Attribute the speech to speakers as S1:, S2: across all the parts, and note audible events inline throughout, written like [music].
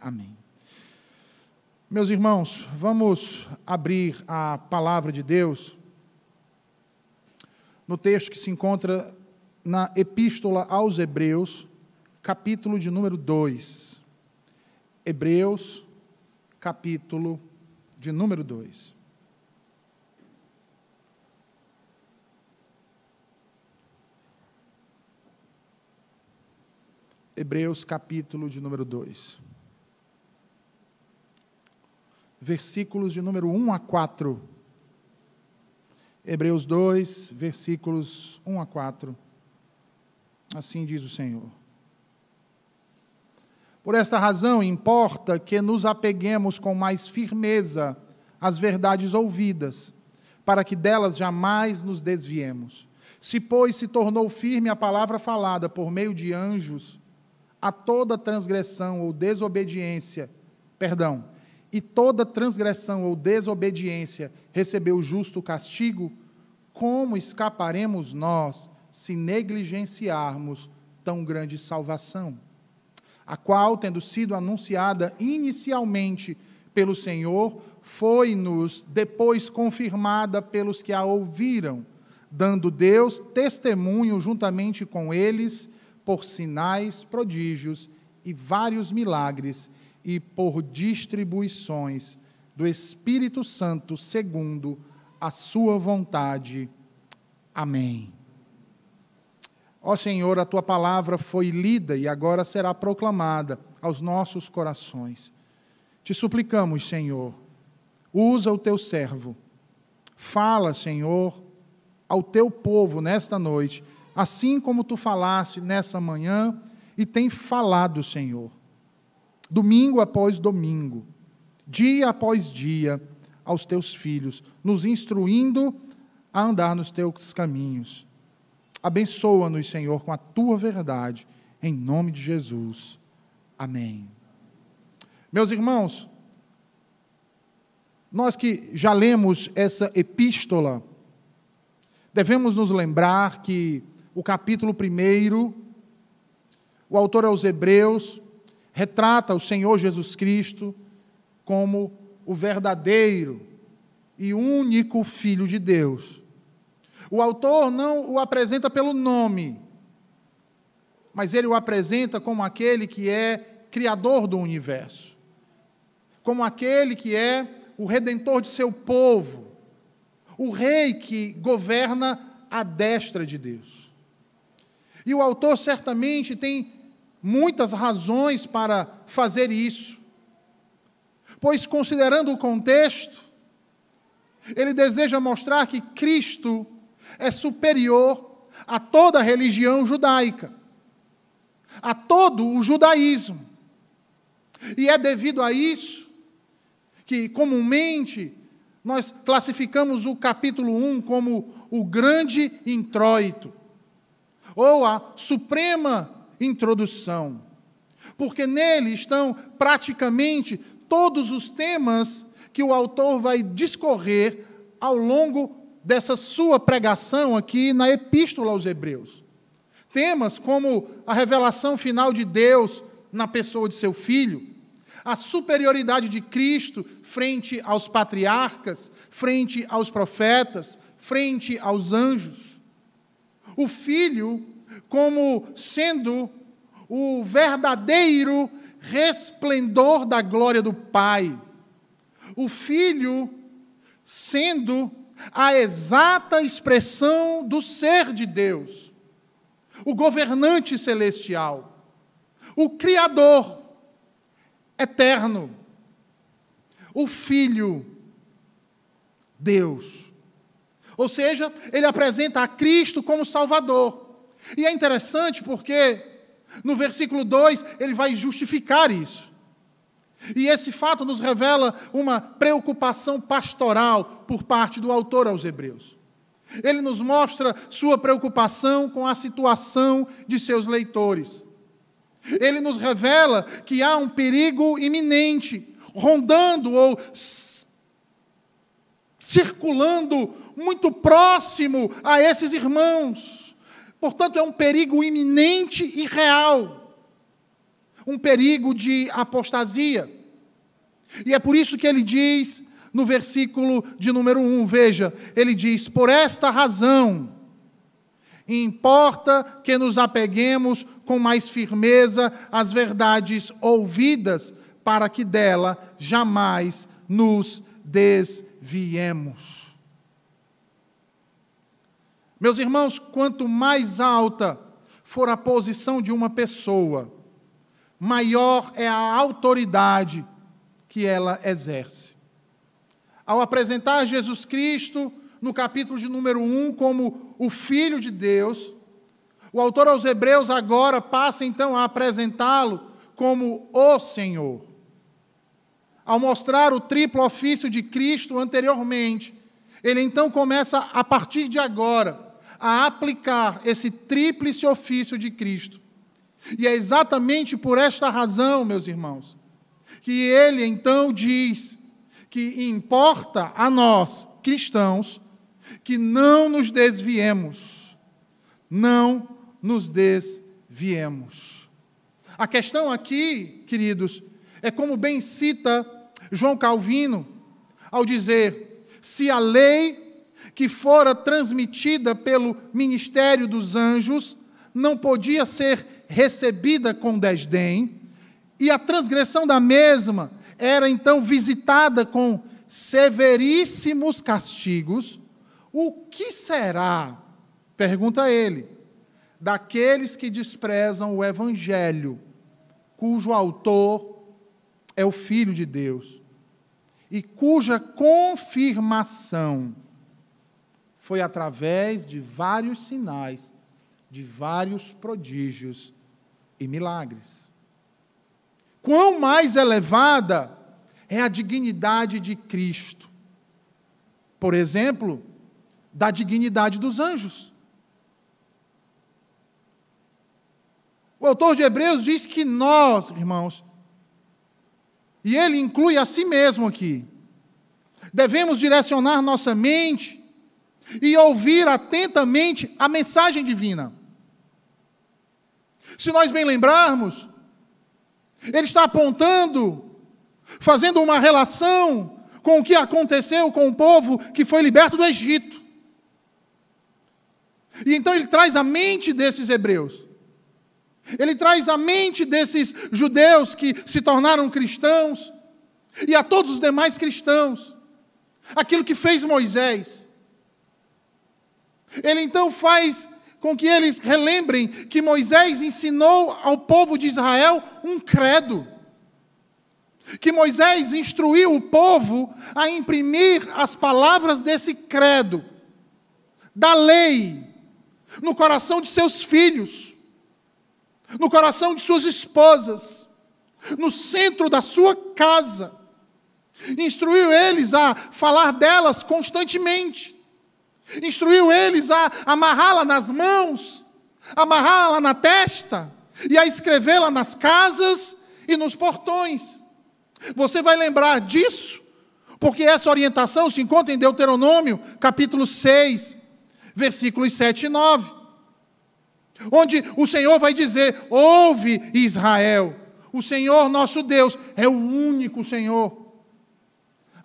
S1: Amém. Meus irmãos, vamos abrir a palavra de Deus no texto que se encontra na Epístola aos Hebreus, capítulo de número 2. Hebreus, capítulo de número 2. Hebreus, capítulo de número 2. Versículos de número 1 a 4. Hebreus 2, versículos 1 a 4. Assim diz o Senhor. Por esta razão, importa que nos apeguemos com mais firmeza às verdades ouvidas, para que delas jamais nos desviemos. Se, pois, se tornou firme a palavra falada por meio de anjos, a toda transgressão ou desobediência, perdão, e toda transgressão ou desobediência recebeu justo castigo, como escaparemos nós se negligenciarmos tão grande salvação? a qual, tendo sido anunciada inicialmente pelo Senhor, foi-nos depois confirmada pelos que a ouviram, dando Deus testemunho juntamente com eles por sinais, prodígios e vários milagres e por distribuições do Espírito Santo segundo a sua vontade. Amém. Ó Senhor, a tua palavra foi lida e agora será proclamada aos nossos corações. Te suplicamos, Senhor, usa o teu servo. Fala, Senhor, ao teu povo nesta noite, assim como tu falaste nessa manhã e tem falado, Senhor. Domingo após domingo, dia após dia, aos teus filhos, nos instruindo a andar nos teus caminhos. Abençoa-nos, Senhor, com a tua verdade, em nome de Jesus. Amém. Meus irmãos, nós que já lemos essa epístola, devemos nos lembrar que o capítulo 1, o autor aos Hebreus, retrata o Senhor Jesus Cristo como o verdadeiro e único Filho de Deus o autor não o apresenta pelo nome, mas ele o apresenta como aquele que é criador do universo, como aquele que é o redentor de seu povo, o rei que governa à destra de Deus. E o autor certamente tem muitas razões para fazer isso, pois, considerando o contexto, ele deseja mostrar que Cristo é superior a toda a religião judaica, a todo o judaísmo. E é devido a isso que, comumente, nós classificamos o capítulo 1 como o grande introito, ou a suprema introdução, porque nele estão praticamente todos os temas que o autor vai discorrer ao longo dessa sua pregação aqui na Epístola aos Hebreus. Temas como a revelação final de Deus na pessoa de seu filho, a superioridade de Cristo frente aos patriarcas, frente aos profetas, frente aos anjos. O filho como sendo o verdadeiro resplendor da glória do Pai. O filho sendo a exata expressão do ser de Deus, o governante celestial, o Criador eterno, o Filho, Deus. Ou seja, ele apresenta a Cristo como Salvador. E é interessante porque no versículo 2 ele vai justificar isso. E esse fato nos revela uma preocupação pastoral por parte do autor aos Hebreus. Ele nos mostra sua preocupação com a situação de seus leitores. Ele nos revela que há um perigo iminente, rondando ou circulando muito próximo a esses irmãos. Portanto, é um perigo iminente e real um perigo de apostasia. E é por isso que ele diz no versículo de número 1, veja, ele diz: Por esta razão, importa que nos apeguemos com mais firmeza às verdades ouvidas, para que dela jamais nos desviemos. Meus irmãos, quanto mais alta for a posição de uma pessoa, maior é a autoridade que ela exerce. Ao apresentar Jesus Cristo no capítulo de número 1 como o Filho de Deus, o autor aos Hebreus agora passa então a apresentá-lo como o Senhor. Ao mostrar o triplo ofício de Cristo anteriormente, ele então começa, a partir de agora, a aplicar esse tríplice ofício de Cristo. E é exatamente por esta razão, meus irmãos, que ele então diz que importa a nós, cristãos, que não nos desviemos. Não nos desviemos. A questão aqui, queridos, é como bem cita João Calvino, ao dizer: se a lei que fora transmitida pelo ministério dos anjos não podia ser recebida com desdém, e a transgressão da mesma era então visitada com severíssimos castigos, o que será, pergunta ele, daqueles que desprezam o Evangelho, cujo autor é o Filho de Deus, e cuja confirmação foi através de vários sinais, de vários prodígios e milagres. Quão mais elevada é a dignidade de Cristo. Por exemplo, da dignidade dos anjos. O autor de Hebreus diz que nós, irmãos, e ele inclui a si mesmo aqui, devemos direcionar nossa mente e ouvir atentamente a mensagem divina. Se nós bem lembrarmos, ele está apontando, fazendo uma relação com o que aconteceu com o povo que foi liberto do Egito. E então ele traz a mente desses hebreus. Ele traz a mente desses judeus que se tornaram cristãos e a todos os demais cristãos aquilo que fez Moisés. Ele então faz com que eles relembrem que Moisés ensinou ao povo de Israel um credo. Que Moisés instruiu o povo a imprimir as palavras desse credo, da lei, no coração de seus filhos, no coração de suas esposas, no centro da sua casa. Instruiu eles a falar delas constantemente. Instruiu eles a amarrá-la nas mãos, amarrá-la na testa e a escrevê-la nas casas e nos portões. Você vai lembrar disso, porque essa orientação se encontra em Deuteronômio, capítulo 6, versículos 7 e 9. Onde o Senhor vai dizer: Ouve Israel, o Senhor nosso Deus é o único Senhor.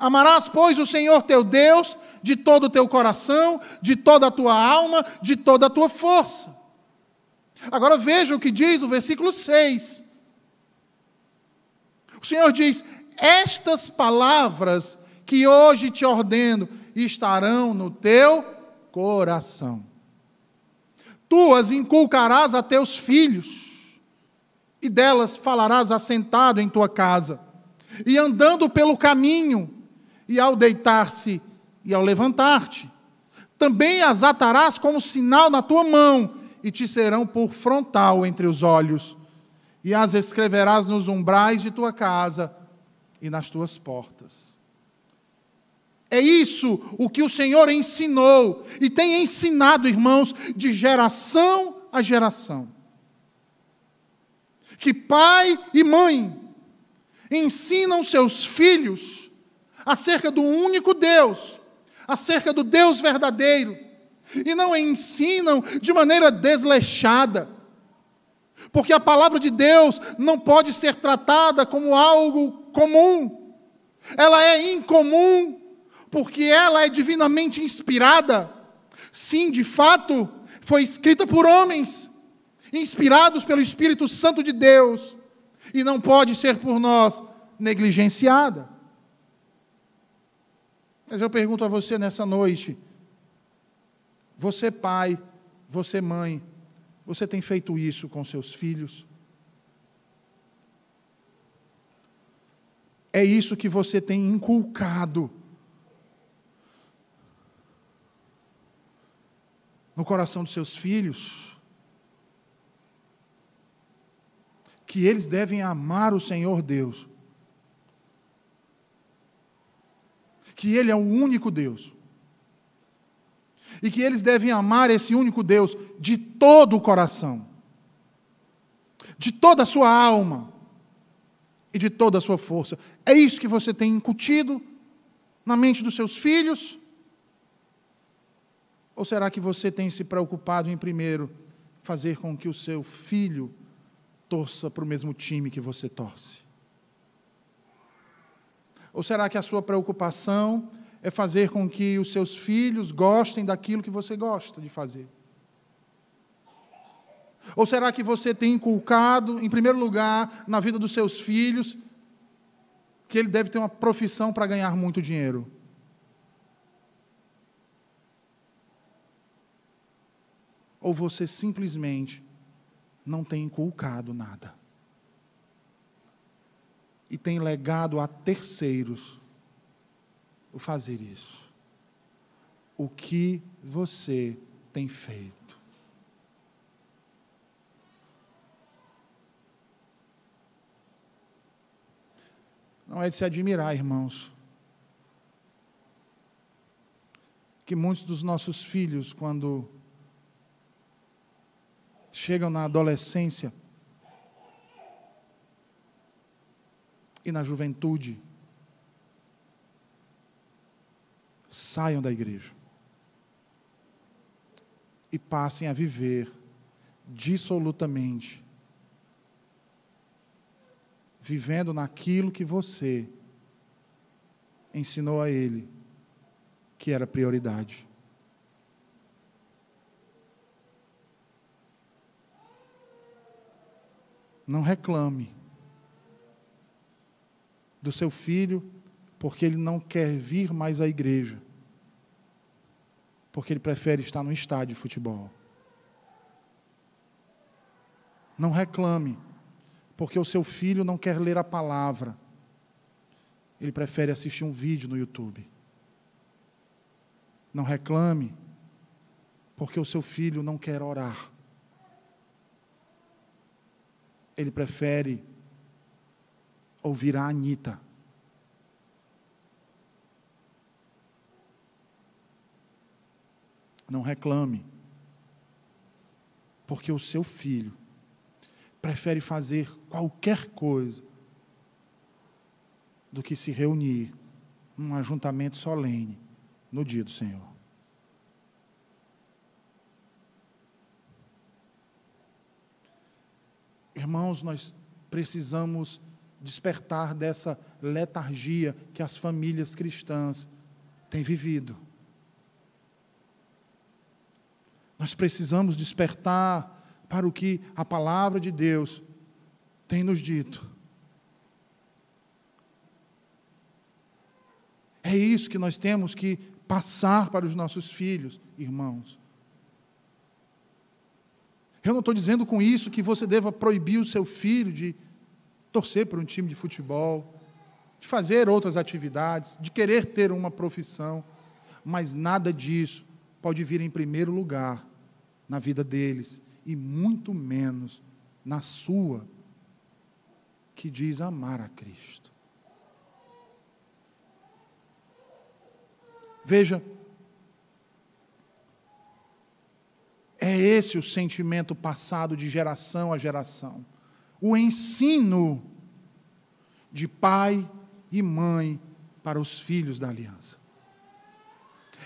S1: Amarás, pois, o Senhor teu Deus de todo o teu coração, de toda a tua alma, de toda a tua força. Agora veja o que diz o versículo 6. O Senhor diz: Estas palavras que hoje te ordeno estarão no teu coração. Tu as inculcarás a teus filhos, e delas falarás assentado em tua casa, e andando pelo caminho, e ao deitar-se e ao levantar-te. Também as atarás como sinal na tua mão, e te serão por frontal entre os olhos, e as escreverás nos umbrais de tua casa e nas tuas portas. É isso o que o Senhor ensinou e tem ensinado, irmãos, de geração a geração. Que pai e mãe ensinam seus filhos acerca do único Deus, acerca do Deus verdadeiro, e não ensinam de maneira desleixada, Porque a palavra de Deus não pode ser tratada como algo comum. Ela é incomum, porque ela é divinamente inspirada. Sim, de fato, foi escrita por homens, inspirados pelo Espírito Santo de Deus, e não pode ser por nós negligenciada. Mas eu pergunto a você nessa noite: você, pai, você, mãe, você tem feito isso com seus filhos? É isso que você tem inculcado no coração dos seus filhos? Que eles devem amar o Senhor Deus. Que Ele é o único Deus. E que eles devem amar esse único Deus de todo o coração, de toda a sua alma e de toda a sua força. É isso que você tem incutido na mente dos seus filhos? Ou será que você tem se preocupado em primeiro fazer com que o seu filho torça para o mesmo time que você torce? Ou será que a sua preocupação é fazer com que os seus filhos gostem daquilo que você gosta de fazer? Ou será que você tem inculcado, em primeiro lugar, na vida dos seus filhos, que ele deve ter uma profissão para ganhar muito dinheiro? Ou você simplesmente não tem inculcado nada? E tem legado a terceiros o fazer isso? O que você tem feito? Não é de se admirar, irmãos, que muitos dos nossos filhos, quando chegam na adolescência e na juventude, saiam da igreja e passem a viver dissolutamente, vivendo naquilo que você ensinou a ele que era prioridade. Não reclame do seu filho porque ele não quer vir mais à igreja. Porque ele prefere estar no estádio de futebol. Não reclame, porque o seu filho não quer ler a palavra. Ele prefere assistir um vídeo no YouTube. Não reclame, porque o seu filho não quer orar. Ele prefere ouvir a Anitta. Não reclame. Porque o seu filho prefere fazer qualquer coisa do que se reunir num ajuntamento solene no dia do Senhor. Irmãos, nós precisamos despertar dessa letargia que as famílias cristãs têm vivido. Nós precisamos despertar para o que a palavra de Deus tem nos dito. É isso que nós temos que passar para os nossos filhos, irmãos. Eu não estou dizendo com isso que você deva proibir o seu filho de torcer por um time de futebol, de fazer outras atividades, de querer ter uma profissão, mas nada disso pode vir em primeiro lugar na vida deles e muito menos na sua, que diz amar a Cristo. Veja, é esse o sentimento passado de geração a geração. O ensino de pai e mãe para os filhos da aliança.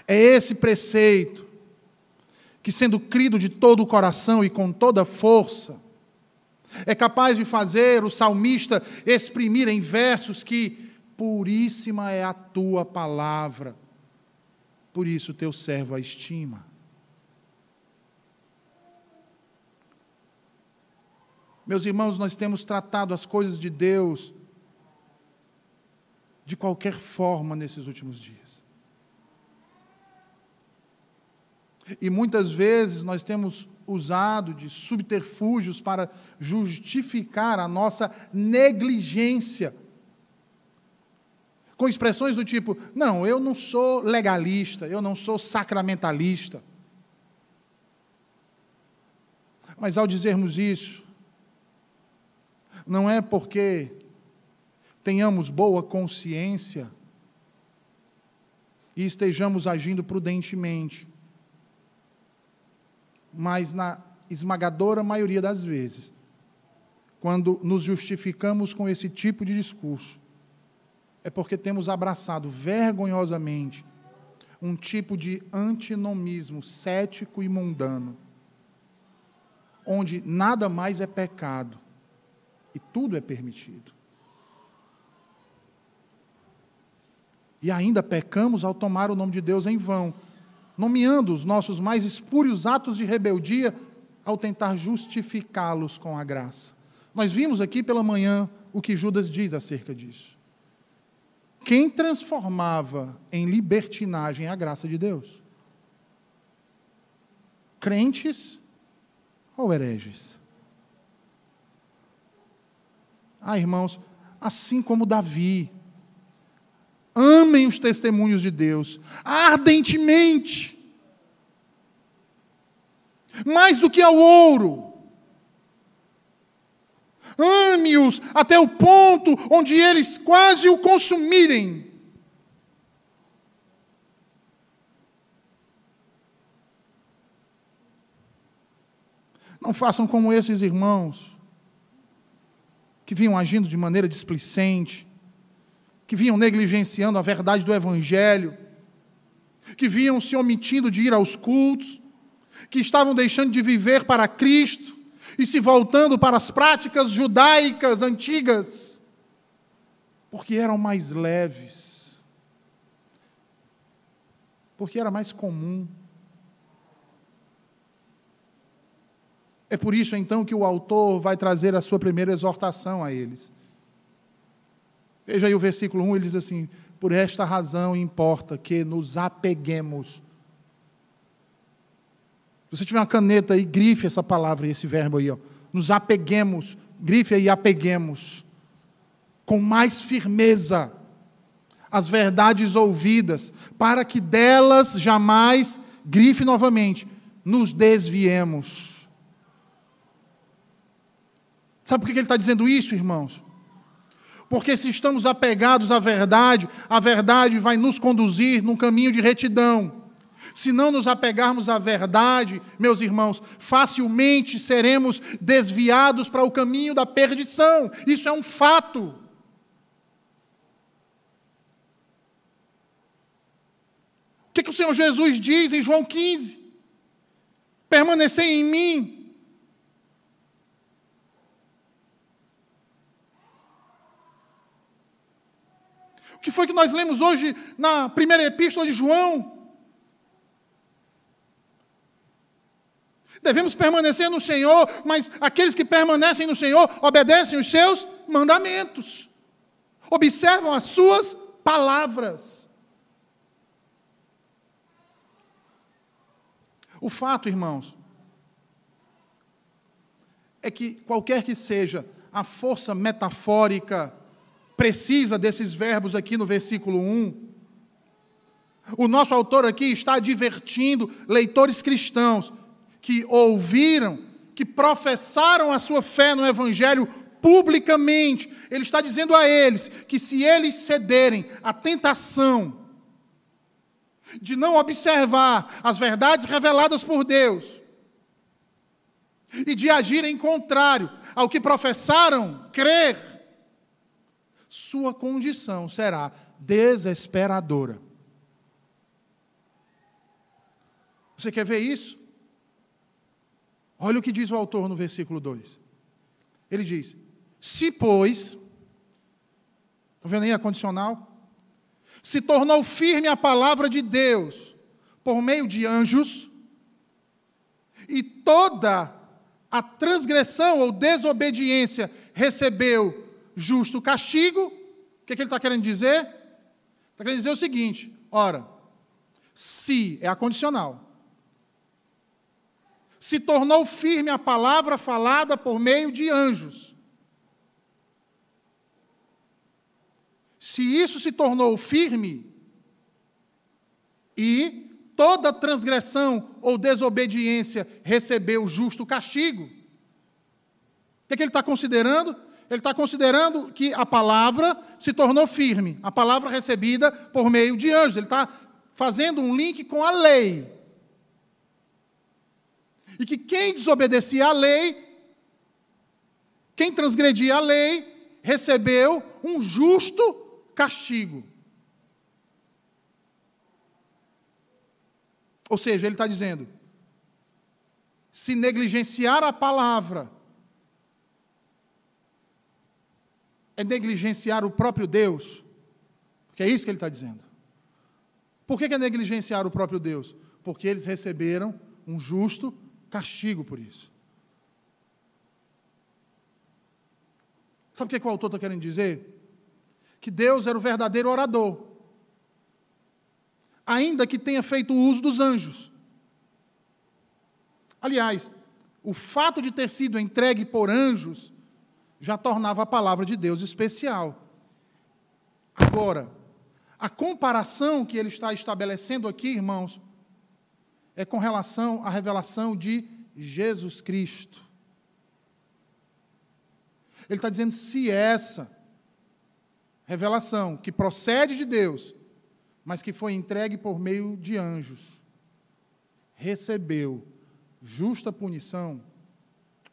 S1: É esse preceito que, sendo crido de todo o coração e com toda força, É capaz de fazer o salmista exprimir em versos que puríssima é a tua palavra, por isso teu servo a estima. Meus irmãos, nós temos tratado as coisas de Deus de qualquer forma nesses últimos dias. E muitas vezes nós temos usado de subterfúgios para justificar a nossa negligência. Com expressões do tipo: não, eu não sou legalista, eu não sou sacramentalista. Mas ao dizermos isso, não é porque tenhamos boa consciência e estejamos agindo prudentemente mas na esmagadora maioria das vezes, quando nos justificamos com esse tipo de discurso, é porque temos abraçado vergonhosamente um tipo de antinomismo cético e mundano, onde nada mais é pecado e tudo é permitido. E ainda pecamos ao tomar o nome de Deus em vão, nomeando os nossos mais espúrios atos de rebeldia ao tentar justificá-los com a graça. Nós vimos aqui pela manhã o que Judas diz acerca disso. Quem transformava em libertinagem a graça de Deus? Crentes ou hereges? Ah, irmãos, assim como Davi, Amem os testemunhos de Deus ardentemente. Mais do que ao ouro. Ame-os até o ponto onde eles quase o consumirem. Não façam como esses irmãos, que vinham agindo de maneira displicente, que vinham negligenciando a verdade do Evangelho, que vinham se omitindo de ir aos cultos, que estavam deixando de viver para Cristo e se voltando para as práticas judaicas antigas, porque eram mais leves, porque era mais comum. É por isso então que o autor vai trazer a sua primeira exortação a eles. Veja aí o versículo 1, ele diz assim: Por esta razão importa que nos apeguemos. Se você tiver uma caneta aí, grife essa palavra e esse verbo aí, ó. Nos apeguemos, grife aí, apeguemos. Com mais firmeza as verdades ouvidas, para que delas jamais, grife novamente, nos desviemos. Sabe por que ele está dizendo isso, irmãos? Porque se estamos apegados à verdade, a verdade vai nos conduzir num caminho de retidão. Se não nos apegarmos à verdade, meus irmãos, facilmente seremos desviados para o caminho da perdição. Isso é um fato. O que, que o Senhor Jesus diz em João 15? Permanecer em mim, que foi que nós lemos hoje na primeira epístola de João. Devemos permanecer no Senhor, mas aqueles que permanecem no Senhor obedecem os seus mandamentos, observam as suas palavras. O fato, irmãos, é que qualquer que seja a força metafórica, precisa desses verbos aqui no versículo 1. O nosso autor aqui está advertindo leitores cristãos que ouviram, que professaram a sua fé no Evangelho publicamente. Ele está dizendo a eles que se eles cederem à tentação de não observar as verdades reveladas por Deus e de agirem contrário ao que professaram crer, sua condição será desesperadora. Você quer ver isso? Olha o que diz o autor no versículo 2. Ele diz: Se, pois, estão vendo aí a condicional? Se tornou firme a palavra de Deus por meio de anjos, e toda a transgressão ou desobediência recebeu justo castigo, o que, é que ele está querendo dizer? Está querendo dizer o seguinte: ora, se é a condicional, se tornou firme a palavra falada por meio de anjos. Se isso se tornou firme, e toda transgressão ou desobediência recebeu justo castigo, o que, é que ele está considerando? Ele está considerando que a palavra se tornou firme, a palavra recebida por meio de anjos. Ele está fazendo um link com a lei. E que quem desobedecia à lei, quem transgredia a lei, recebeu um justo castigo. Ou seja, ele está dizendo: se negligenciar a palavra, é negligenciar o próprio Deus, porque é isso que ele está dizendo. Por que é negligenciar o próprio Deus? Porque eles receberam um justo castigo por isso. Sabe o que, é que o autor está querendo dizer? Que Deus era o verdadeiro orador, ainda que tenha feito uso dos anjos. Aliás, o fato de ter sido entregue por anjos já tornava a palavra de Deus especial. Agora, a comparação que ele está estabelecendo aqui, irmãos, é com relação à revelação de Jesus Cristo. Ele está dizendo: se essa revelação que procede de Deus, mas que foi entregue por meio de anjos, recebeu justa punição,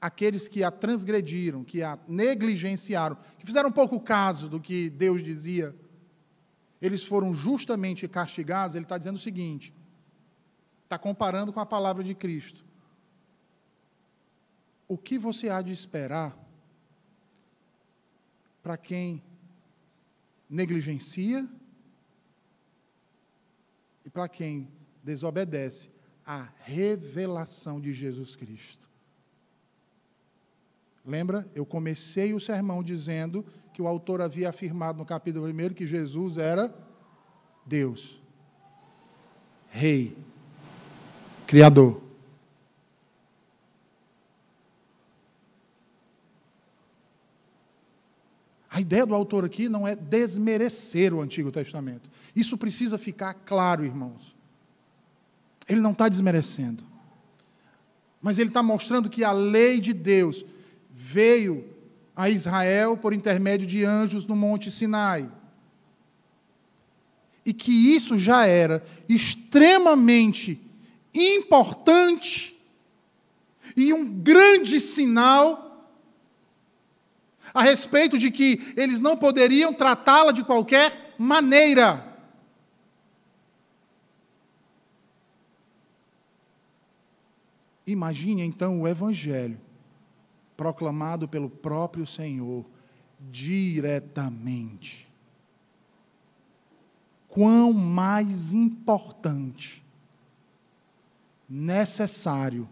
S1: aqueles que a transgrediram, que a negligenciaram, que fizeram pouco caso do que Deus dizia, eles foram justamente castigados, ele está dizendo o seguinte: está comparando com a palavra de Cristo. O que você há de esperar para quem negligencia e para quem desobedece à revelação de Jesus Cristo? Lembra? Eu comecei o sermão dizendo que o autor havia afirmado no capítulo 1 que Jesus era Deus, Rei, Criador. A ideia do autor aqui não é desmerecer o Antigo Testamento. Isso precisa ficar claro, irmãos. Ele não está desmerecendo. Mas ele está mostrando que a lei de Deus veio a Israel por intermédio de anjos no Monte Sinai. E que isso já era extremamente importante e um grande sinal a respeito de que eles não poderiam tratá-la de qualquer maneira. Imagine então o Evangelho proclamado pelo próprio Senhor diretamente. Quão mais importante, necessário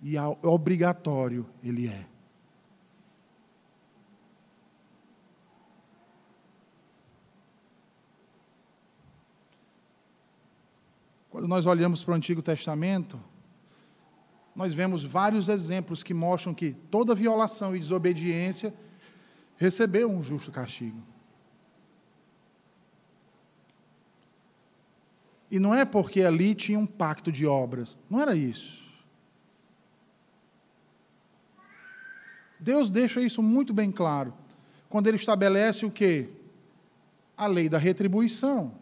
S1: e obrigatório ele é. Quando nós olhamos para o Antigo Testamento, nós vemos vários exemplos que mostram que toda violação e desobediência recebeu um justo castigo. E não é porque ali tinha um pacto de obras, não era isso. Deus deixa isso muito bem claro quando ele estabelece o que? A lei da retribuição.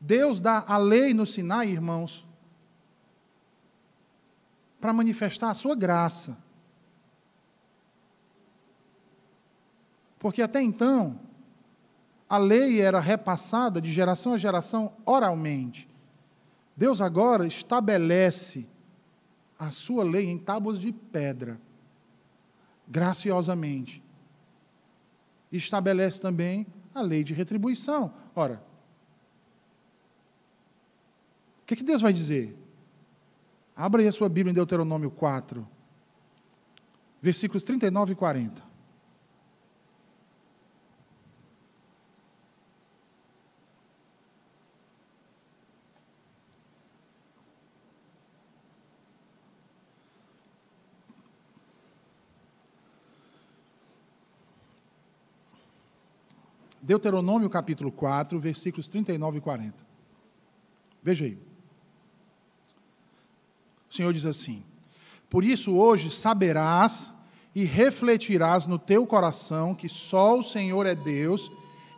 S1: Deus dá a lei no Sinai, irmãos, para manifestar a sua graça. Porque até então, a lei era repassada de geração a geração oralmente. Deus agora estabelece a sua lei em tábuas de pedra, graciosamente. Estabelece também a lei de retribuição. Ora, o que, que Deus vai dizer? Abra aí a sua Bíblia em Deuteronômio 4, versículos 39 e 40. Deuteronômio capítulo 4, versículos 39 e 40. Veja aí. O Senhor diz assim: Por isso hoje saberás e refletirás no teu coração que só o Senhor é Deus,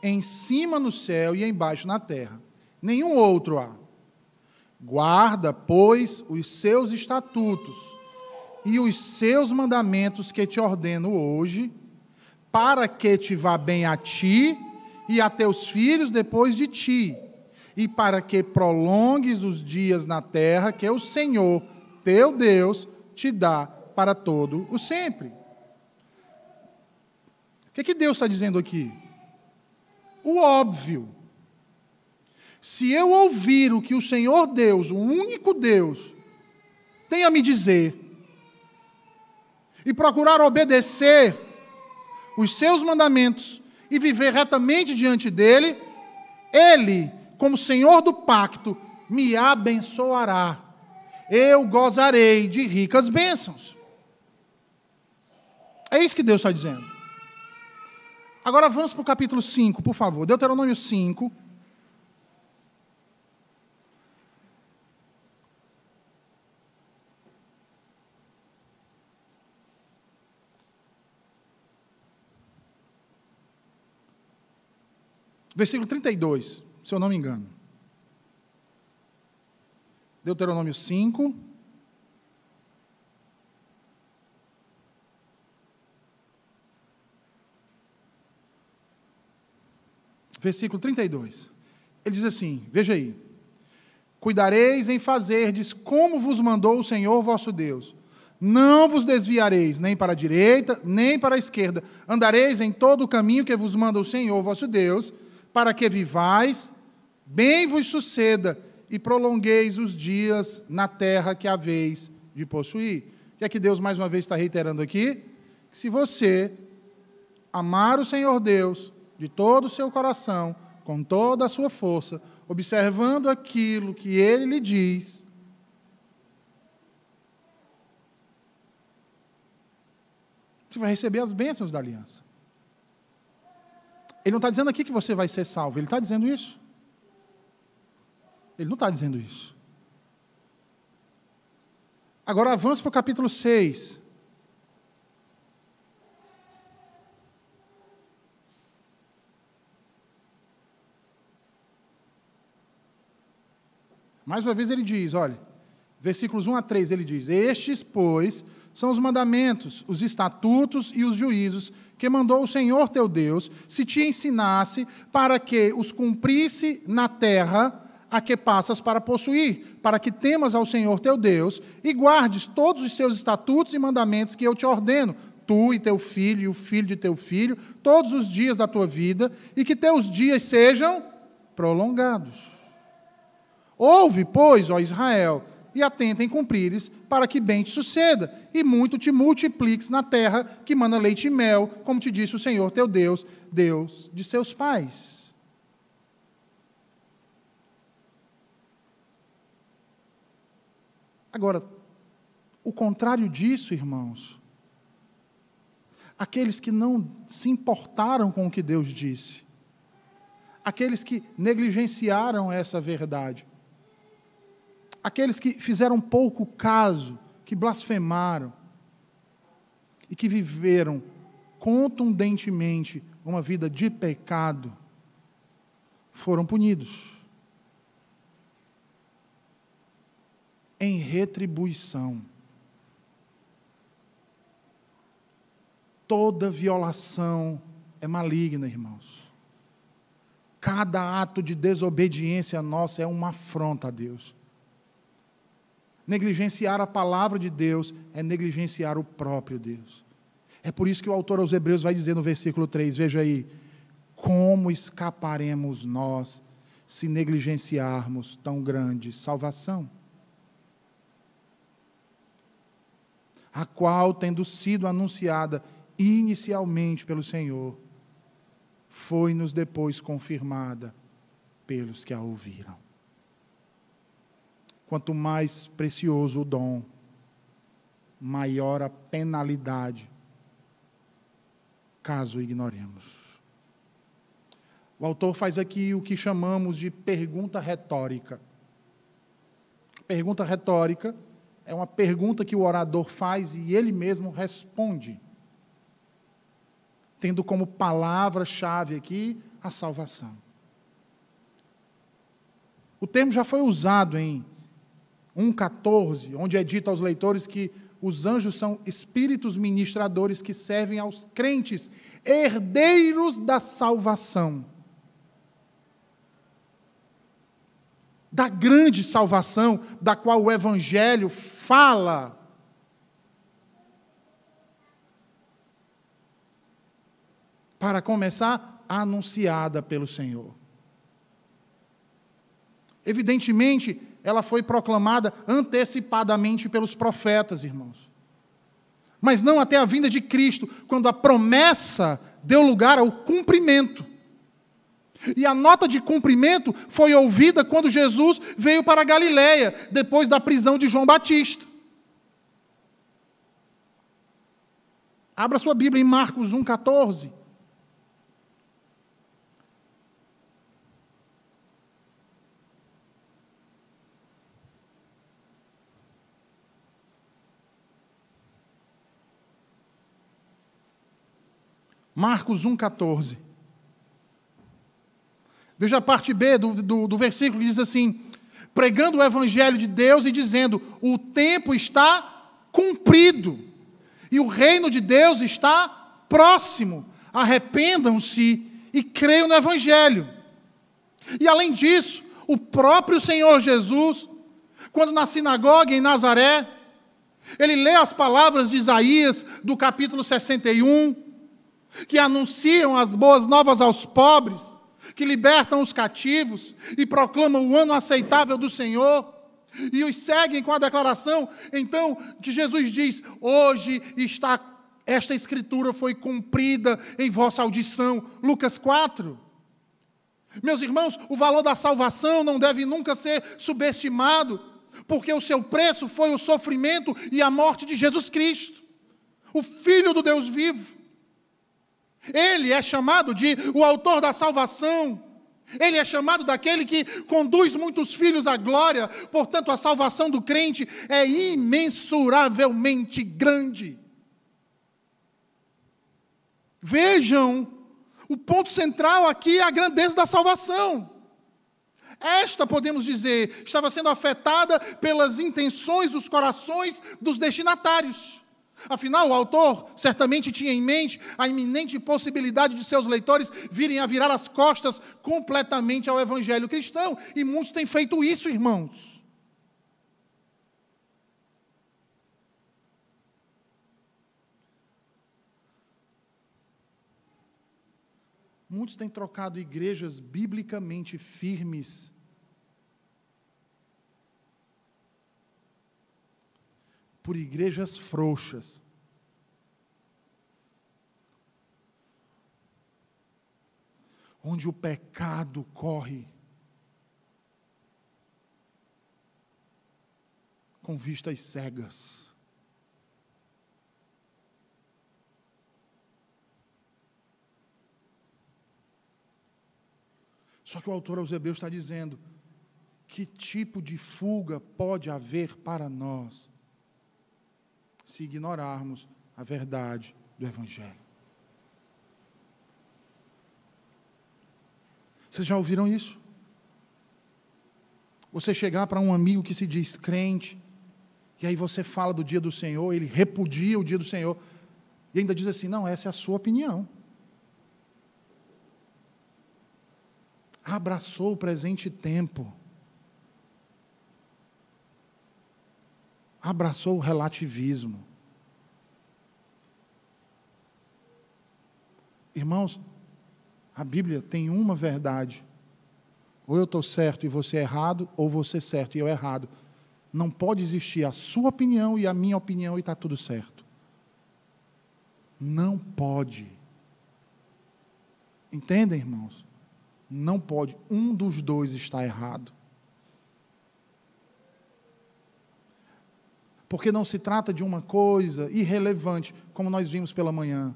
S1: em cima no céu e embaixo na terra. Nenhum outro há. Guarda, pois, os seus estatutos e os seus mandamentos que te ordeno hoje, para que te vá bem a ti e a teus filhos depois de ti, e para que prolongues os dias na terra que o Senhor, teu Deus, te dá para todo o sempre. O que, que Deus está dizendo aqui? O óbvio. Se eu ouvir o que o Senhor Deus, o único Deus, tem a me dizer, e procurar obedecer os seus mandamentos, e viver retamente diante dele, ele, como Senhor do pacto, me abençoará. Eu gozarei de ricas bênçãos. É isso que Deus está dizendo. Agora vamos para o capítulo 5, por favor. Deuteronômio 5. Versículo 32, se eu não me engano. Deuteronômio 5. Versículo 32. Ele diz assim: Veja aí. Cuidareis em fazerdes como vos mandou o Senhor vosso Deus. Não vos desviareis nem para a direita, nem para a esquerda. Andareis em todo o caminho que vos manda o Senhor vosso Deus para que vivais, bem vos suceda e prolongueis os dias na terra que haveis de possuir. O que é que Deus mais uma vez está reiterando aqui? Que se você amar o Senhor Deus de todo o seu coração, com toda a sua força, observando aquilo que ele lhe diz, você vai receber as bênçãos da aliança. Ele não está dizendo aqui que você vai ser salvo, ele está dizendo isso. Ele não está dizendo isso. Agora avance para o capítulo 6. Mais uma vez ele diz, olha, versículos 1 a 3 ele diz: Estes, pois, são os mandamentos, os estatutos e os juízos que mandou o Senhor teu Deus, se te ensinasse para que os cumprisse na terra a que passas para possuir, para que temas ao Senhor teu Deus e guardes todos os seus estatutos e mandamentos que eu te ordeno, tu e teu filho e o filho de teu filho, todos os dias da tua vida, e que teus dias sejam prolongados. Ouve, pois, ó Israel, e atenta em cumprires, para que bem te suceda, e muito te multipliques na terra que manda leite e mel, como te disse o Senhor teu Deus, Deus de seus pais. Agora, o contrário disso, irmãos, aqueles que não se importaram com o que Deus disse, aqueles que negligenciaram essa verdade, aqueles que fizeram pouco caso, que blasfemaram e que viveram contundentemente uma vida de pecado, foram punidos. Em retribuição. Toda violação é maligna, irmãos. Cada ato de desobediência nossa é uma afronta a Deus. Negligenciar a palavra de Deus é negligenciar o próprio Deus. É por isso que o autor aos Hebreus vai dizer no versículo 3, veja aí, como escaparemos nós se negligenciarmos tão grande salvação? A qual, tendo sido anunciada inicialmente pelo Senhor, foi-nos depois confirmada pelos que a ouviram. Quanto mais precioso o dom, maior a penalidade, caso ignoremos. O autor faz aqui o que chamamos de pergunta retórica. Pergunta retórica é uma pergunta que o orador faz e ele mesmo responde, tendo como palavra-chave aqui a salvação. O termo já foi usado em 1,14, onde é dito aos leitores que os anjos são espíritos ministradores que servem aos crentes, herdeiros da salvação. Da grande salvação da qual o Evangelho fala. Para começar, anunciada pelo Senhor. Evidentemente, ela foi proclamada antecipadamente pelos profetas, irmãos. Mas não até a vinda de Cristo, quando a promessa deu lugar ao cumprimento. E a nota de cumprimento foi ouvida quando Jesus veio para Galiléia, depois da prisão de João Batista. Abra sua Bíblia em Marcos 1,14. Marcos 1,14. Veja a parte B do, do, do versículo que diz assim: pregando o evangelho de Deus e dizendo: o tempo está cumprido e o reino de Deus está próximo. Arrependam-se e creiam no evangelho. E além disso, o próprio Senhor Jesus, quando na sinagoga em Nazaré, ele lê as palavras de Isaías do capítulo 61, que anunciam as boas novas aos pobres que libertam os cativos e proclamam o ano aceitável do Senhor. E os seguem com a declaração, então, que Jesus diz: Hoje está, esta escritura foi cumprida em vossa audição. Lucas 4. Meus irmãos, o valor da salvação não deve nunca ser subestimado, porque o seu preço foi o sofrimento e a morte de Jesus Cristo, o Filho do Deus vivo. Ele é chamado de o autor da salvação. Ele é chamado daquele que conduz muitos filhos à glória. Portanto, a salvação do crente é imensuravelmente grande. Vejam, o ponto central aqui é a grandeza da salvação. Esta, podemos dizer, estava sendo afetada pelas intenções dos corações dos destinatários. Afinal, o autor certamente tinha em mente a iminente possibilidade de seus leitores virem a virar as costas completamente ao evangelho cristão, e muitos têm feito isso, irmãos. Muitos têm trocado igrejas biblicamente firmes por igrejas frouxas. Onde o pecado corre com vistas cegas. Só que o autor aos Hebreus está dizendo: que tipo de fuga pode haver para nós se ignorarmos a verdade do Evangelho. Vocês já ouviram isso? Você chegar para um amigo que se diz crente, e aí você fala do dia do Senhor, ele repudia o dia do Senhor, e ainda diz assim: não, essa é a sua opinião. Abraçou o presente tempo abraçou o relativismo. Irmãos, a Bíblia tem uma verdade. Ou eu estou certo e você é errado, ou você é certo e eu errado. Não pode existir a sua opinião e a minha opinião e está tudo certo. Não pode. Entendem, irmãos? Não pode. Um dos dois está errado. Porque não se trata de uma coisa irrelevante, como nós vimos pela manhã.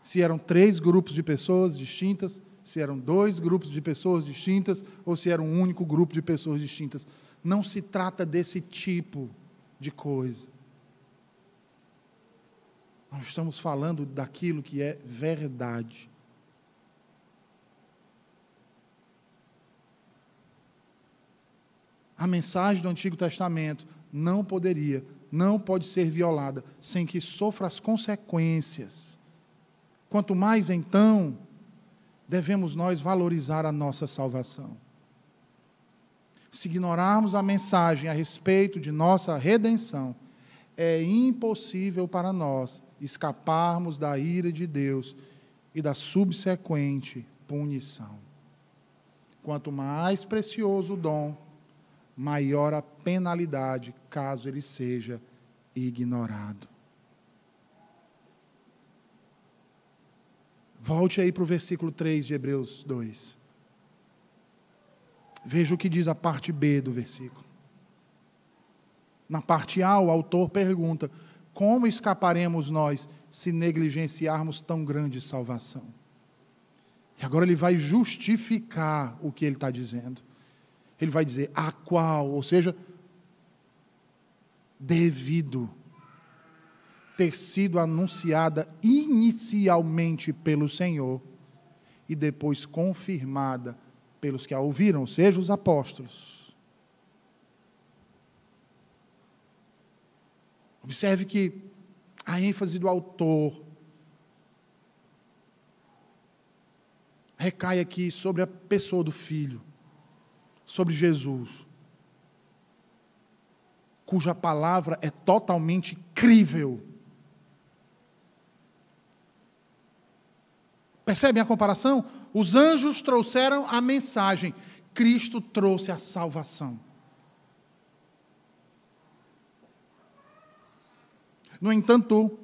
S1: Se eram três grupos de pessoas distintas, se eram dois grupos de pessoas distintas, ou se era um único grupo de pessoas distintas. Não se trata desse tipo de coisa. Nós estamos falando daquilo que é verdade. A mensagem do Antigo Testamento não poderia, não pode ser violada sem que sofra as consequências. Quanto mais então, devemos nós valorizar a nossa salvação. Se ignorarmos a mensagem a respeito de nossa redenção, é impossível para nós escaparmos da ira de Deus e da subsequente punição. Quanto mais precioso o dom, maior a penalidade caso ele seja ignorado. Volte aí para o versículo 3 de Hebreus 2. Veja o que diz a parte B do versículo. Na parte A, o autor pergunta: Como escaparemos nós se negligenciarmos tão grande salvação? E agora ele vai justificar o que ele está dizendo. Ele vai dizer a qual, ou seja, devido ter sido anunciada inicialmente pelo Senhor e depois confirmada pelos que a ouviram, ou seja, os apóstolos. Observe que a ênfase do autor recai aqui sobre a pessoa do filho, sobre Jesus, cuja palavra é totalmente crível. Percebem a comparação? Os anjos trouxeram a mensagem, Cristo trouxe a salvação. No entanto,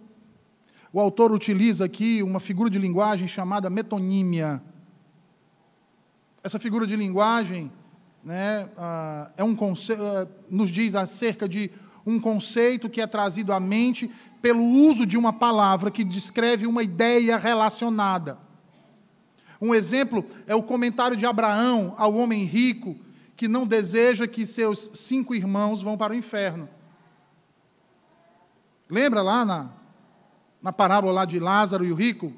S1: o autor utiliza aqui uma figura de linguagem chamada metonímia. Essa figura de linguagem né, é um nos diz acerca de um conceito que é trazido à mente pelo uso de uma palavra que descreve uma ideia relacionada. Um exemplo é o comentário de Abraão ao homem rico que não deseja que seus cinco irmãos vão para o inferno. Lembra lá na, na parábola lá de Lázaro e o rico?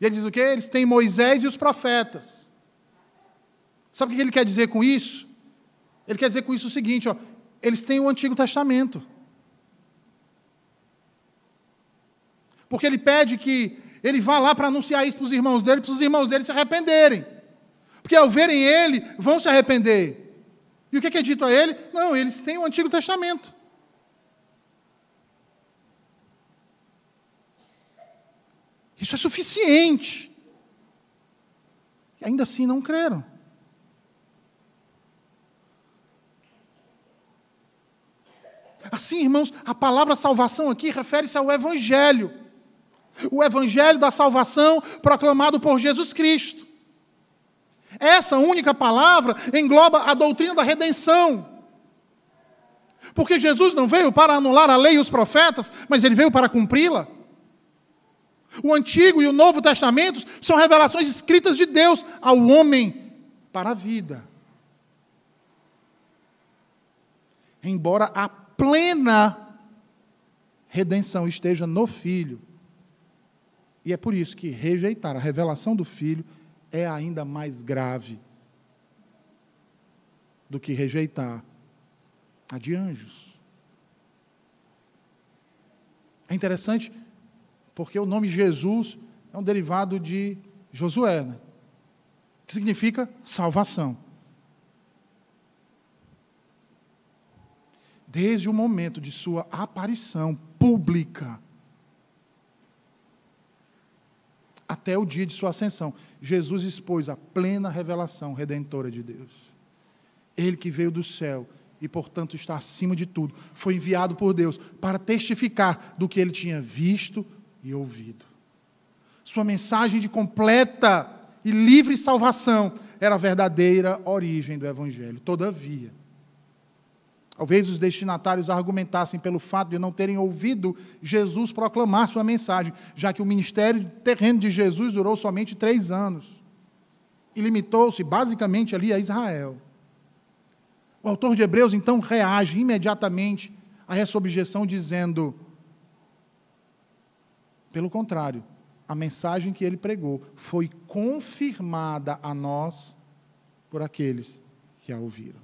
S1: E ele diz o quê? Eles têm Moisés e os profetas. Sabe o que ele quer dizer com isso? Ele quer dizer com isso o seguinte: ó, eles têm o Antigo Testamento. Porque ele pede que ele vá lá para anunciar isso para os irmãos dele, para os irmãos dele se arrependerem. Porque ao verem ele, vão se arrepender. E o que é dito a ele? Não, eles têm o Antigo Testamento. Isso é suficiente. E ainda assim não creram. Assim, irmãos, a palavra salvação aqui refere-se ao Evangelho o evangelho da salvação proclamado por Jesus Cristo. Essa única palavra engloba a doutrina da redenção. Porque Jesus não veio para anular a lei e os profetas, mas ele veio para cumpri-la. O Antigo e o Novo Testamentos são revelações escritas de Deus ao homem para a vida. Embora a plena redenção esteja no Filho, e é por isso que rejeitar a revelação do Filho é ainda mais grave do que rejeitar a de anjos. É interessante porque o nome Jesus é um derivado de Josué, né? que significa salvação. Desde o momento de sua aparição pública até o dia de sua ascensão. Jesus expôs a plena revelação redentora de Deus. Ele que veio do céu e, portanto, está acima de tudo, foi enviado por Deus para testificar do que ele tinha visto e ouvido. Sua mensagem de completa e livre salvação era a verdadeira origem do Evangelho. Todavia, Talvez os destinatários argumentassem pelo fato de não terem ouvido Jesus proclamar sua mensagem, já que o ministério terreno de Jesus durou somente três anos e limitou-se basicamente ali a Israel. O autor de Hebreus então reage imediatamente a essa objeção, dizendo: pelo contrário, a mensagem que ele pregou foi confirmada a nós por aqueles que a ouviram.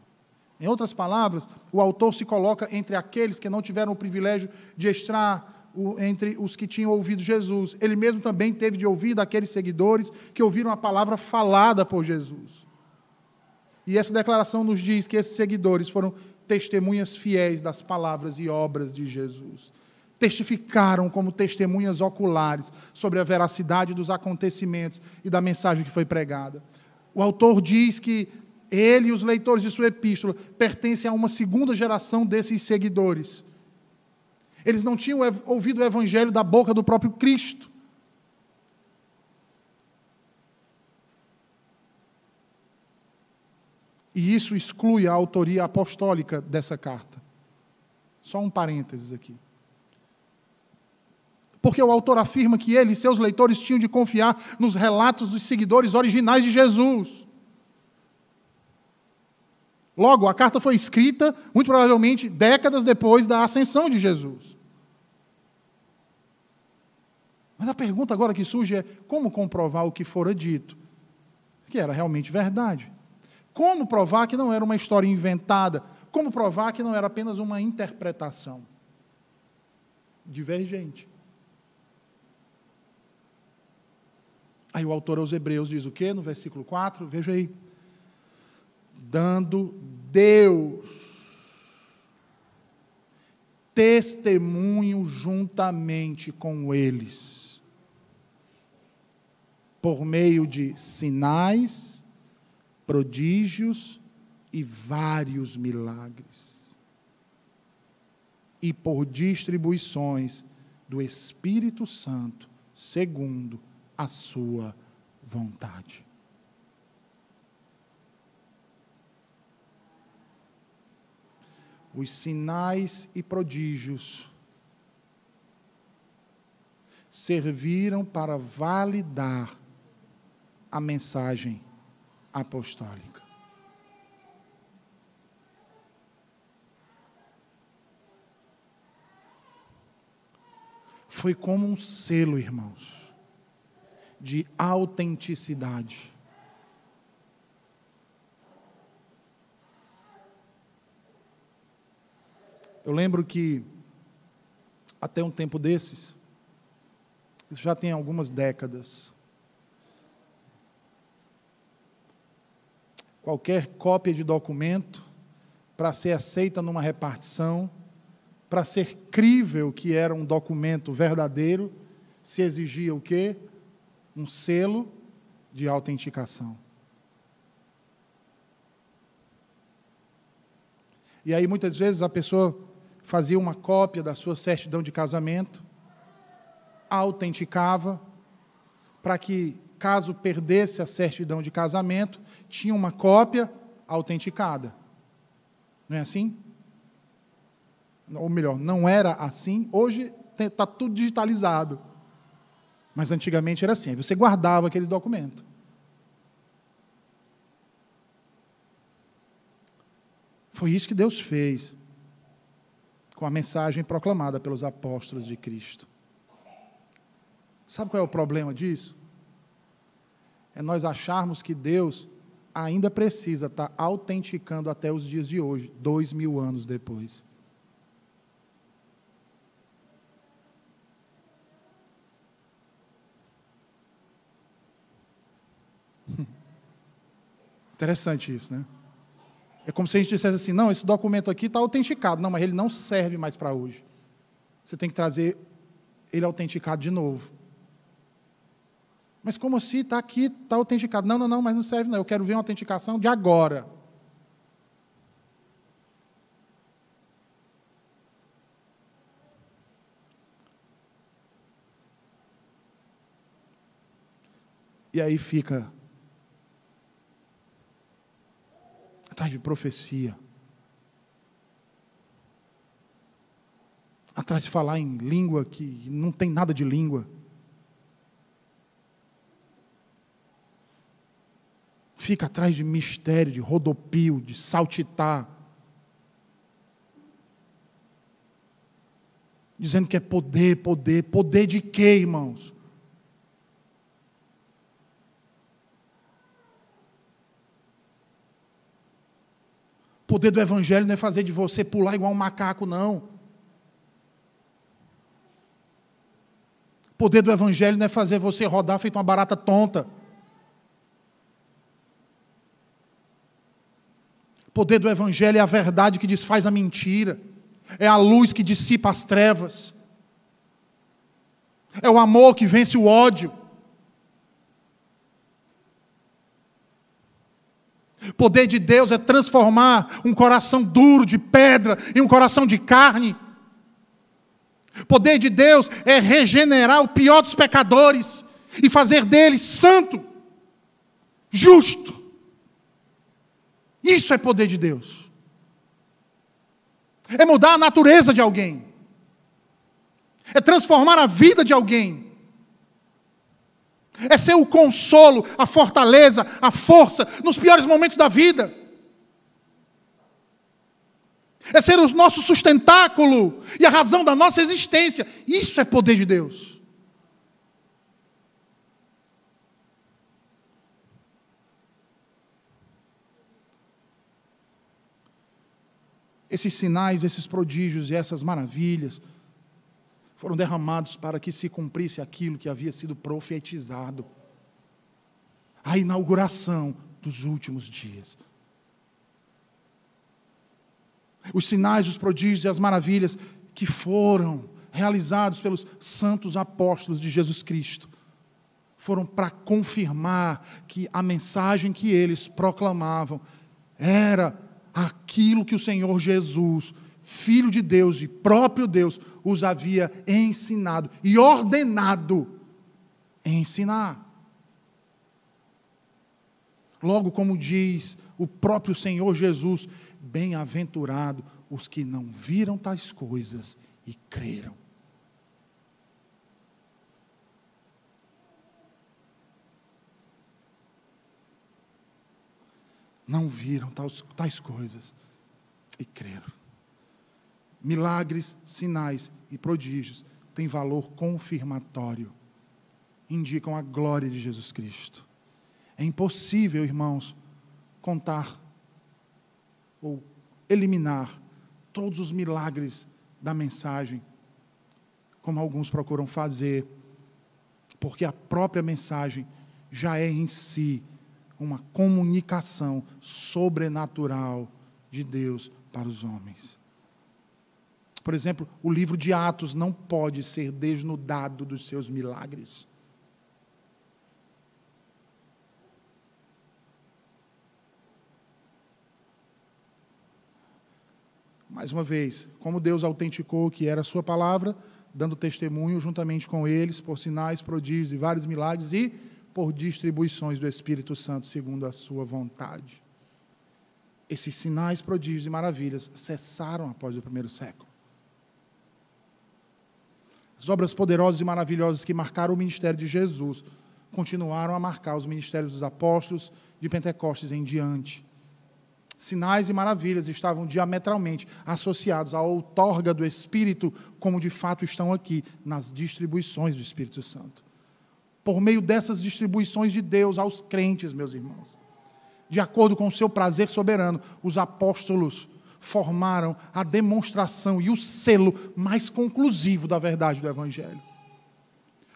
S1: Em outras palavras, o autor se coloca entre aqueles que não tiveram o privilégio de estar entre os que tinham ouvido Jesus. Ele mesmo também teve de ouvir daqueles seguidores que ouviram a palavra falada por Jesus. E essa declaração nos diz que esses seguidores foram testemunhas fiéis das palavras e obras de Jesus. Testificaram como testemunhas oculares sobre a veracidade dos acontecimentos e da mensagem que foi pregada. O autor diz que ele e os leitores de sua epístola pertencem a uma segunda geração desses seguidores. Eles não tinham ouvido o evangelho da boca do próprio Cristo. E isso exclui a autoria apostólica dessa carta. Só um parênteses aqui. Porque o autor afirma que ele e seus leitores tinham de confiar nos relatos dos seguidores originais de Jesus. Logo, a carta foi escrita, muito provavelmente, décadas depois da ascensão de Jesus. Mas a pergunta agora que surge é: como comprovar o que fora dito? Que era realmente verdade. Como provar que não era uma história inventada? Como provar que não era apenas uma interpretação divergente? Aí o autor aos Hebreus diz o quê? No versículo 4, veja aí dando Deus testemunho juntamente com eles, por meio de sinais, prodígios e vários milagres, e por distribuições do Espírito Santo, segundo a sua vontade. Os sinais e prodígios serviram para validar a mensagem apostólica. Foi como um selo, irmãos, de autenticidade. Eu lembro que, até um tempo desses, isso já tem algumas décadas, qualquer cópia de documento, para ser aceita numa repartição, para ser crível que era um documento verdadeiro, se exigia o quê? Um selo de autenticação. E aí muitas vezes a pessoa fazia uma cópia da sua certidão de casamento, autenticava, para que, caso perdesse a certidão de casamento, tinha uma cópia autenticada. Não é assim? Ou melhor, não era assim. Hoje está tudo digitalizado. Mas antigamente era assim. Você guardava aquele documento. Foi isso que Deus fez com a mensagem proclamada pelos apóstolos de Cristo. Sabe qual é o problema disso? É nós acharmos que Deus ainda precisa estar autenticando até os dias de hoje, dois mil anos depois. [laughs] Interessante isso, né? É como se a gente dissesse assim: não, esse documento aqui está autenticado. Não, mas ele não serve mais para hoje. Você tem que trazer ele autenticado de novo. Mas como assim? Está aqui, está autenticado. Não, não, não, mas não serve não. Eu quero ver uma autenticação de agora. E aí fica atrás de profecia, atrás de falar em língua que não tem nada de língua. Fica atrás de mistério, de rodopio, de saltitar. Dizendo que é poder, poder. Poder de quê, irmãos? Poder do Evangelho não é fazer de você pular igual um macaco, não. O poder do Evangelho não é fazer você rodar feito uma barata tonta. O poder do Evangelho é a verdade que desfaz a mentira, é a luz que dissipa as trevas, é o amor que vence o ódio. Poder de Deus é transformar um coração duro de pedra em um coração de carne. Poder de Deus é regenerar o pior dos pecadores e fazer dele santo, justo. Isso é poder de Deus. É mudar a natureza de alguém. É transformar a vida de alguém é ser o consolo, a fortaleza, a força nos piores momentos da vida. É ser o nosso sustentáculo e a razão da nossa existência. Isso é poder de Deus. Esses sinais, esses prodígios e essas maravilhas foram derramados para que se cumprisse aquilo que havia sido profetizado a inauguração dos últimos dias. Os sinais, os prodígios e as maravilhas que foram realizados pelos santos apóstolos de Jesus Cristo foram para confirmar que a mensagem que eles proclamavam era aquilo que o Senhor Jesus Filho de Deus e próprio Deus, os havia ensinado e ordenado ensinar. Logo, como diz o próprio Senhor Jesus, bem-aventurado os que não viram tais coisas e creram. Não viram tais, tais coisas e creram. Milagres, sinais e prodígios têm valor confirmatório, indicam a glória de Jesus Cristo. É impossível, irmãos, contar ou eliminar todos os milagres da mensagem, como alguns procuram fazer, porque a própria mensagem já é em si uma comunicação sobrenatural de Deus para os homens. Por exemplo, o livro de Atos não pode ser desnudado dos seus milagres. Mais uma vez, como Deus autenticou que era a sua palavra, dando testemunho juntamente com eles por sinais, prodígios e vários milagres e por distribuições do Espírito Santo segundo a sua vontade. Esses sinais, prodígios e maravilhas cessaram após o primeiro século. As obras poderosas e maravilhosas que marcaram o ministério de Jesus continuaram a marcar os ministérios dos apóstolos de Pentecostes em diante. Sinais e maravilhas estavam diametralmente associados à outorga do Espírito, como de fato estão aqui nas distribuições do Espírito Santo. Por meio dessas distribuições de Deus aos crentes, meus irmãos, de acordo com o seu prazer soberano, os apóstolos formaram a demonstração e o selo mais conclusivo da verdade do Evangelho.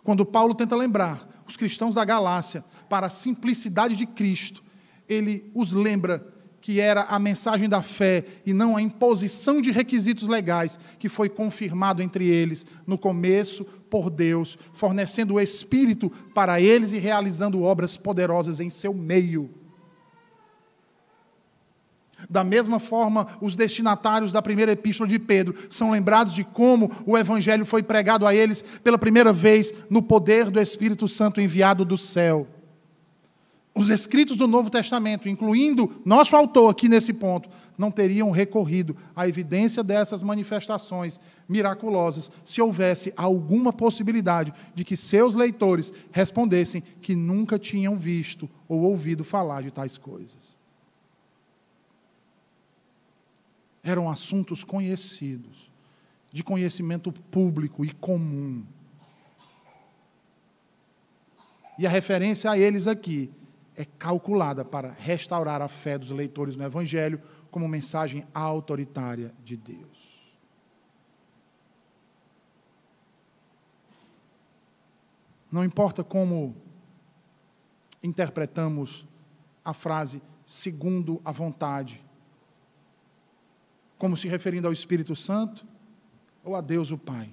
S1: Quando Paulo tenta lembrar os cristãos da Galácia para a simplicidade de Cristo, ele os lembra que era a mensagem da fé e não a imposição de requisitos legais, que foi confirmado entre eles no começo por Deus, fornecendo o Espírito para eles e realizando obras poderosas em seu meio. Da mesma forma, os destinatários da primeira epístola de Pedro são lembrados de como o Evangelho foi pregado a eles pela primeira vez no poder do Espírito Santo enviado do céu os escritos do Novo Testamento, incluindo nosso autor aqui nesse ponto, não teriam recorrido à evidência dessas manifestações miraculosas se houvesse alguma possibilidade de que seus leitores respondessem que nunca tinham visto ou ouvido falar de tais coisas. Eram assuntos conhecidos, de conhecimento público e comum. E a referência a eles aqui é calculada para restaurar a fé dos leitores no Evangelho como mensagem autoritária de Deus. Não importa como interpretamos a frase segundo a vontade, como se referindo ao Espírito Santo ou a Deus o Pai.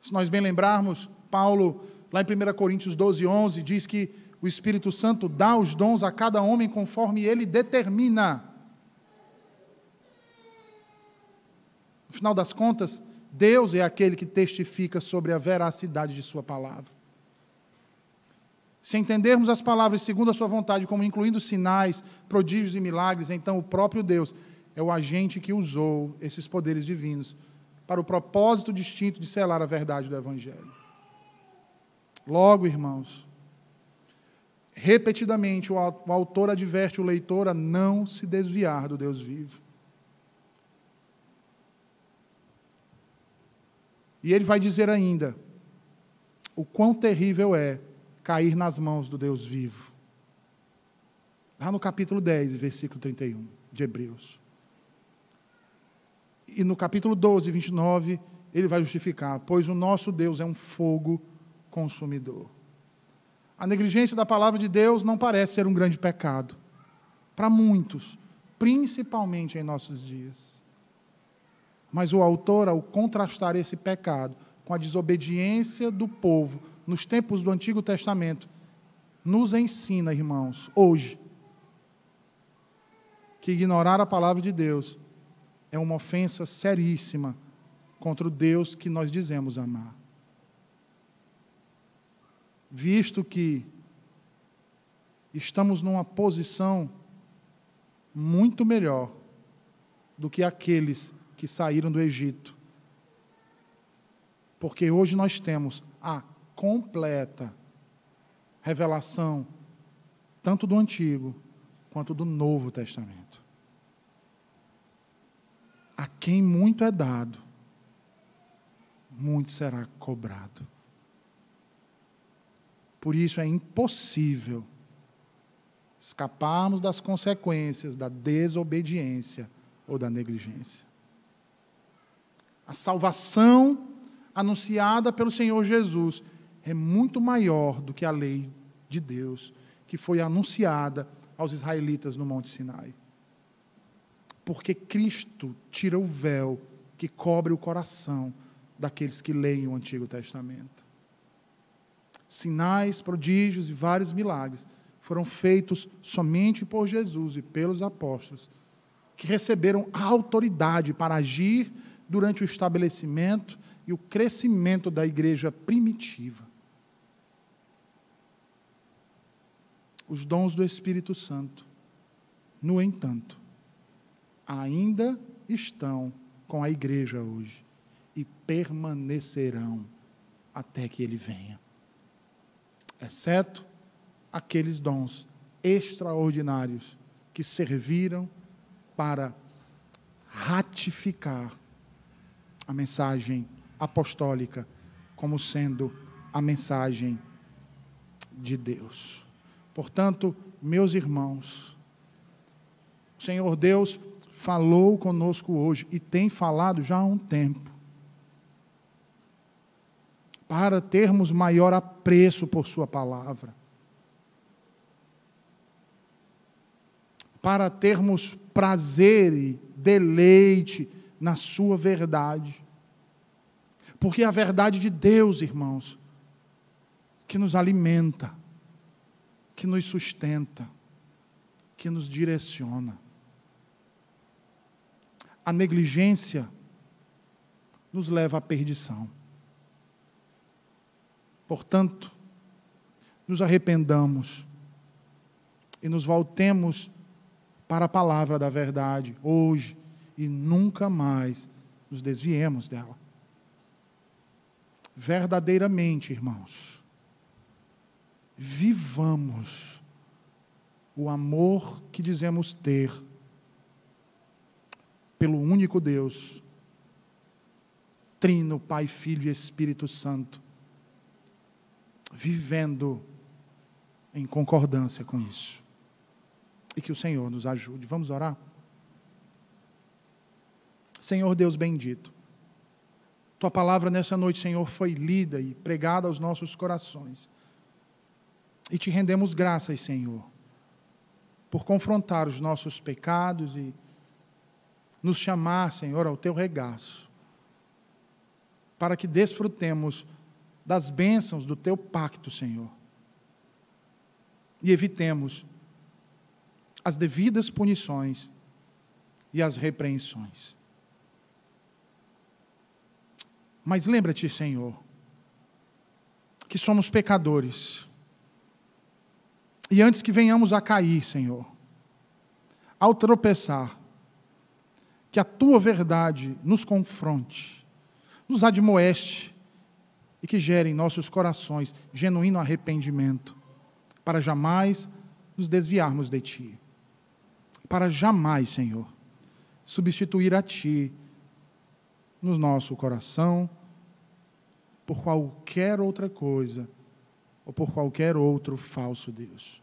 S1: Se nós bem lembrarmos, Paulo Lá em 1 Coríntios 12, 11, diz que o Espírito Santo dá os dons a cada homem conforme ele determina. No final das contas, Deus é aquele que testifica sobre a veracidade de Sua palavra. Se entendermos as palavras segundo a Sua vontade, como incluindo sinais, prodígios e milagres, então o próprio Deus é o agente que usou esses poderes divinos para o propósito distinto de selar a verdade do Evangelho. Logo, irmãos, repetidamente o autor adverte o leitor a não se desviar do Deus vivo. E ele vai dizer ainda o quão terrível é cair nas mãos do Deus vivo. Lá no capítulo 10, versículo 31 de Hebreus. E no capítulo 12, 29, ele vai justificar: pois o nosso Deus é um fogo consumidor. A negligência da palavra de Deus não parece ser um grande pecado para muitos, principalmente em nossos dias. Mas o autor, ao contrastar esse pecado com a desobediência do povo nos tempos do Antigo Testamento, nos ensina, irmãos, hoje, que ignorar a palavra de Deus é uma ofensa seríssima contra o Deus que nós dizemos amar visto que estamos numa posição muito melhor do que aqueles que saíram do Egito. Porque hoje nós temos a completa revelação, tanto do Antigo quanto do Novo Testamento. A quem muito é dado, muito será cobrado. Por isso é impossível escaparmos das consequências da desobediência ou da negligência. A salvação anunciada pelo Senhor Jesus é muito maior do que a lei de Deus que foi anunciada aos israelitas no Monte Sinai. Porque Cristo tira o véu que cobre o coração daqueles que leem o Antigo Testamento sinais, prodígios e vários milagres foram feitos somente por Jesus e pelos apóstolos, que receberam autoridade para agir durante o estabelecimento e o crescimento da igreja primitiva. Os dons do Espírito Santo, no entanto, ainda estão com a igreja hoje e permanecerão até que ele venha exceto aqueles dons extraordinários que serviram para ratificar a mensagem apostólica como sendo a mensagem de Deus. Portanto, meus irmãos, o Senhor Deus falou conosco hoje e tem falado já há um tempo para termos maior apreço por Sua palavra. para termos prazer e deleite na Sua verdade. Porque é a verdade de Deus, irmãos, que nos alimenta, que nos sustenta, que nos direciona. A negligência nos leva à perdição. Portanto, nos arrependamos e nos voltemos para a palavra da verdade hoje e nunca mais nos desviemos dela. Verdadeiramente, irmãos, vivamos o amor que dizemos ter pelo único Deus, Trino, Pai, Filho e Espírito Santo vivendo em concordância com isso. E que o Senhor nos ajude. Vamos orar? Senhor Deus bendito, tua palavra nessa noite, Senhor, foi lida e pregada aos nossos corações. E te rendemos graças, Senhor, por confrontar os nossos pecados e nos chamar, Senhor, ao teu regaço, para que desfrutemos das bênçãos do teu pacto, Senhor. E evitemos as devidas punições e as repreensões. Mas lembra-te, Senhor, que somos pecadores. E antes que venhamos a cair, Senhor, ao tropeçar, que a tua verdade nos confronte, nos admoeste e que gere em nossos corações genuíno arrependimento, para jamais nos desviarmos de Ti. Para jamais, Senhor, substituir a Ti no nosso coração por qualquer outra coisa ou por qualquer outro falso Deus.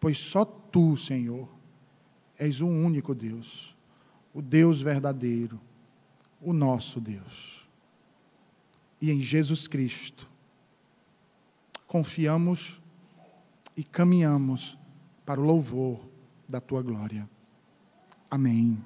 S1: Pois só Tu, Senhor, és o único Deus, o Deus verdadeiro, o nosso Deus e em Jesus Cristo. Confiamos e caminhamos para o louvor da tua glória. Amém.